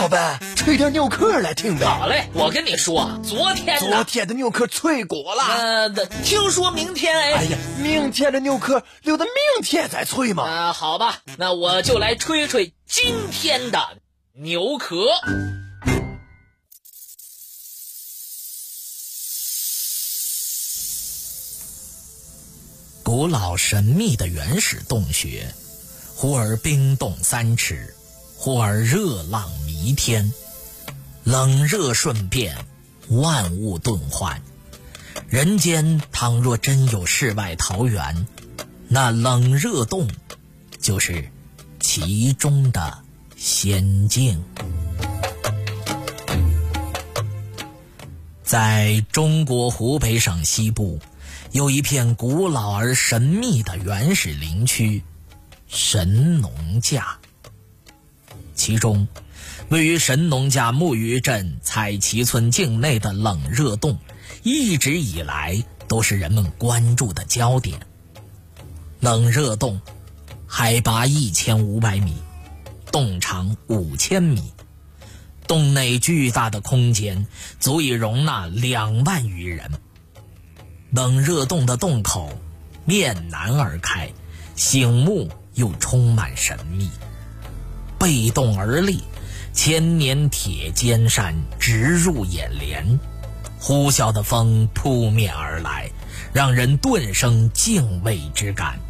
老板，吹点牛壳来听呗。好嘞，我跟你说，昨天昨天的牛壳脆骨了。呃，听说明天哎。哎呀，明天的牛壳留到明天再吹嘛。啊，好吧，那我就来吹吹今天的牛壳。古老神秘的原始洞穴，忽而冰冻三尺，忽而热浪弥天，冷热瞬变，万物顿换。人间倘若真有世外桃源，那冷热洞就是其中的仙境。在中国湖北省西部，有一片古老而神秘的原始林区——神农架。其中，位于神农架木鱼镇彩旗村境内的冷热洞。一直以来都是人们关注的焦点。冷热洞，海拔一千五百米，洞长五千米，洞内巨大的空间足以容纳两万余人。冷热洞的洞口面南而开，醒目又充满神秘。背动而立，千年铁尖山直入眼帘。呼啸的风扑面而来，让人顿生敬畏之感。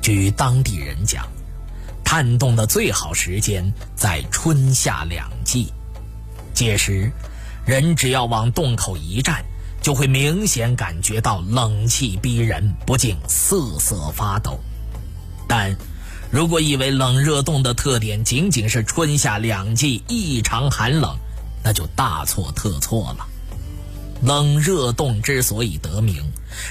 据当地人讲，探洞的最好时间在春夏两季，届时人只要往洞口一站，就会明显感觉到冷气逼人，不禁瑟瑟发抖。但如果以为冷热洞的特点仅仅是春夏两季异常寒冷，那就大错特错了。冷热洞之所以得名，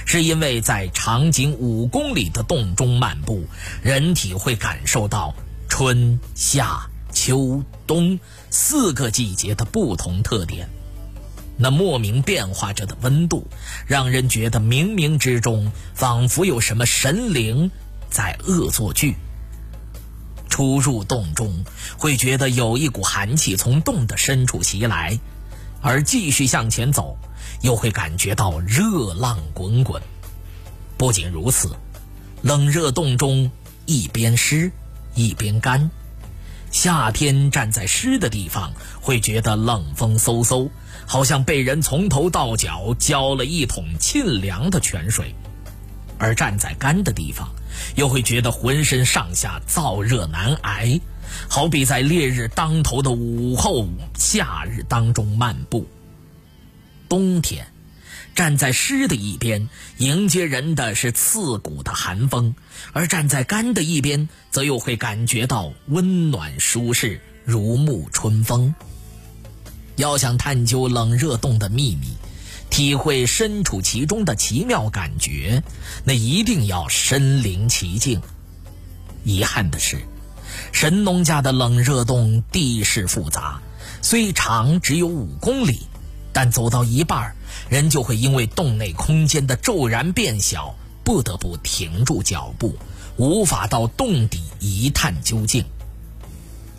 是因为在长仅五公里的洞中漫步，人体会感受到春夏秋冬四个季节的不同特点。那莫名变化着的温度，让人觉得冥冥之中仿佛有什么神灵在恶作剧。初入洞中，会觉得有一股寒气从洞的深处袭来，而继续向前走。又会感觉到热浪滚滚。不仅如此，冷热洞中一边湿一边干。夏天站在湿的地方，会觉得冷风嗖嗖，好像被人从头到脚浇了一桶沁凉的泉水；而站在干的地方，又会觉得浑身上下燥热难挨，好比在烈日当头的午后夏日当中漫步。冬天，站在湿的一边，迎接人的是刺骨的寒风；而站在干的一边，则又会感觉到温暖舒适，如沐春风。要想探究冷热洞的秘密，体会身处其中的奇妙感觉，那一定要身临其境。遗憾的是，神农架的冷热洞地势复杂，虽长只有五公里。但走到一半，人就会因为洞内空间的骤然变小，不得不停住脚步，无法到洞底一探究竟。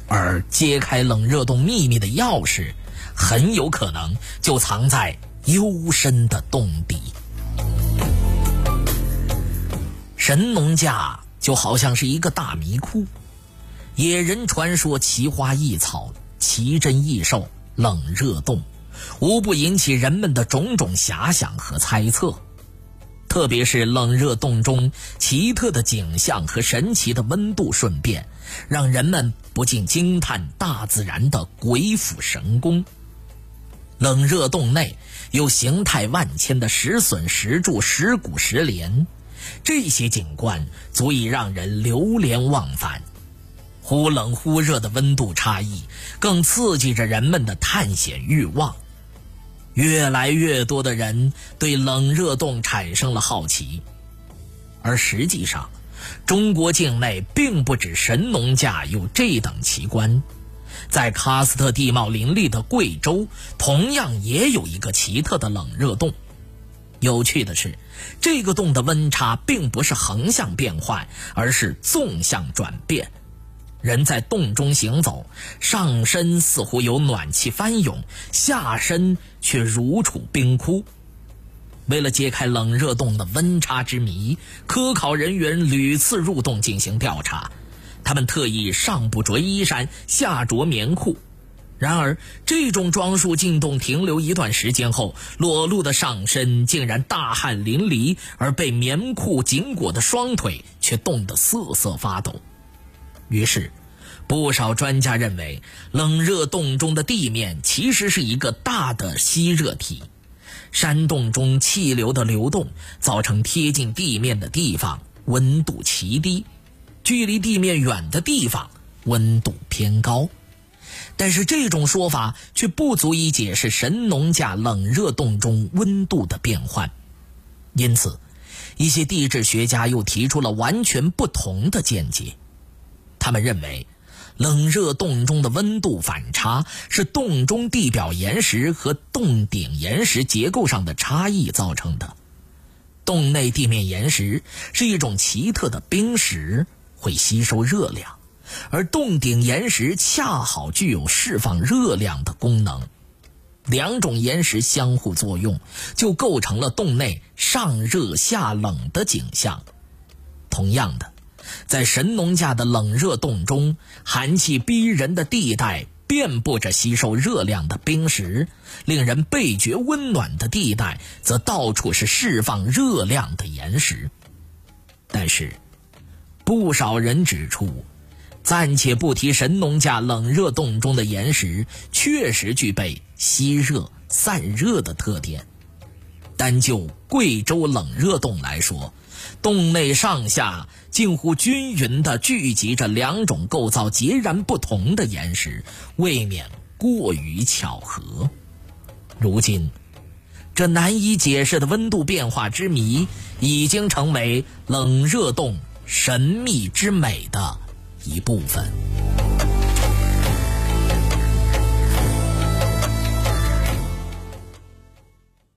而揭开冷热洞秘密的钥匙，很有可能就藏在幽深的洞底。神农架就好像是一个大迷窟，野人传说奇花异草、奇珍异兽，冷热洞。无不引起人们的种种遐想和猜测，特别是冷热洞中奇特的景象和神奇的温度瞬变，让人们不禁惊叹大自然的鬼斧神工。冷热洞内有形态万千的石笋、石柱、石鼓、石莲，这些景观足以让人流连忘返。忽冷忽热的温度差异，更刺激着人们的探险欲望。越来越多的人对冷热洞产生了好奇，而实际上，中国境内并不止神农架有这等奇观，在喀斯特地貌林立的贵州，同样也有一个奇特的冷热洞。有趣的是，这个洞的温差并不是横向变换，而是纵向转变。人在洞中行走，上身似乎有暖气翻涌，下身却如处冰窟。为了揭开冷热洞的温差之谜，科考人员屡次入洞进行调查。他们特意上不着衣衫，下着棉裤。然而，这种装束进洞停留一段时间后，裸露的上身竟然大汗淋漓，而被棉裤紧裹的双腿却冻得瑟瑟发抖。于是，不少专家认为，冷热洞中的地面其实是一个大的吸热体。山洞中气流的流动，造成贴近地面的地方温度奇低，距离地面远的地方温度偏高。但是这种说法却不足以解释神农架冷热洞中温度的变换。因此，一些地质学家又提出了完全不同的见解。他们认为。冷热洞中的温度反差是洞中地表岩石和洞顶岩石结构上的差异造成的。洞内地面岩石是一种奇特的冰石，会吸收热量，而洞顶岩石恰好具有释放热量的功能。两种岩石相互作用，就构成了洞内上热下冷的景象。同样的。在神农架的冷热洞中，寒气逼人的地带遍布着吸收热量的冰石；令人倍觉温暖的地带，则到处是释放热量的岩石。但是，不少人指出，暂且不提神农架冷热洞中的岩石确实具备吸热散热的特点，单就贵州冷热洞来说，洞内上下。近乎均匀地聚集着两种构造截然不同的岩石，未免过于巧合。如今，这难以解释的温度变化之谜，已经成为冷热洞神秘之美的一部分。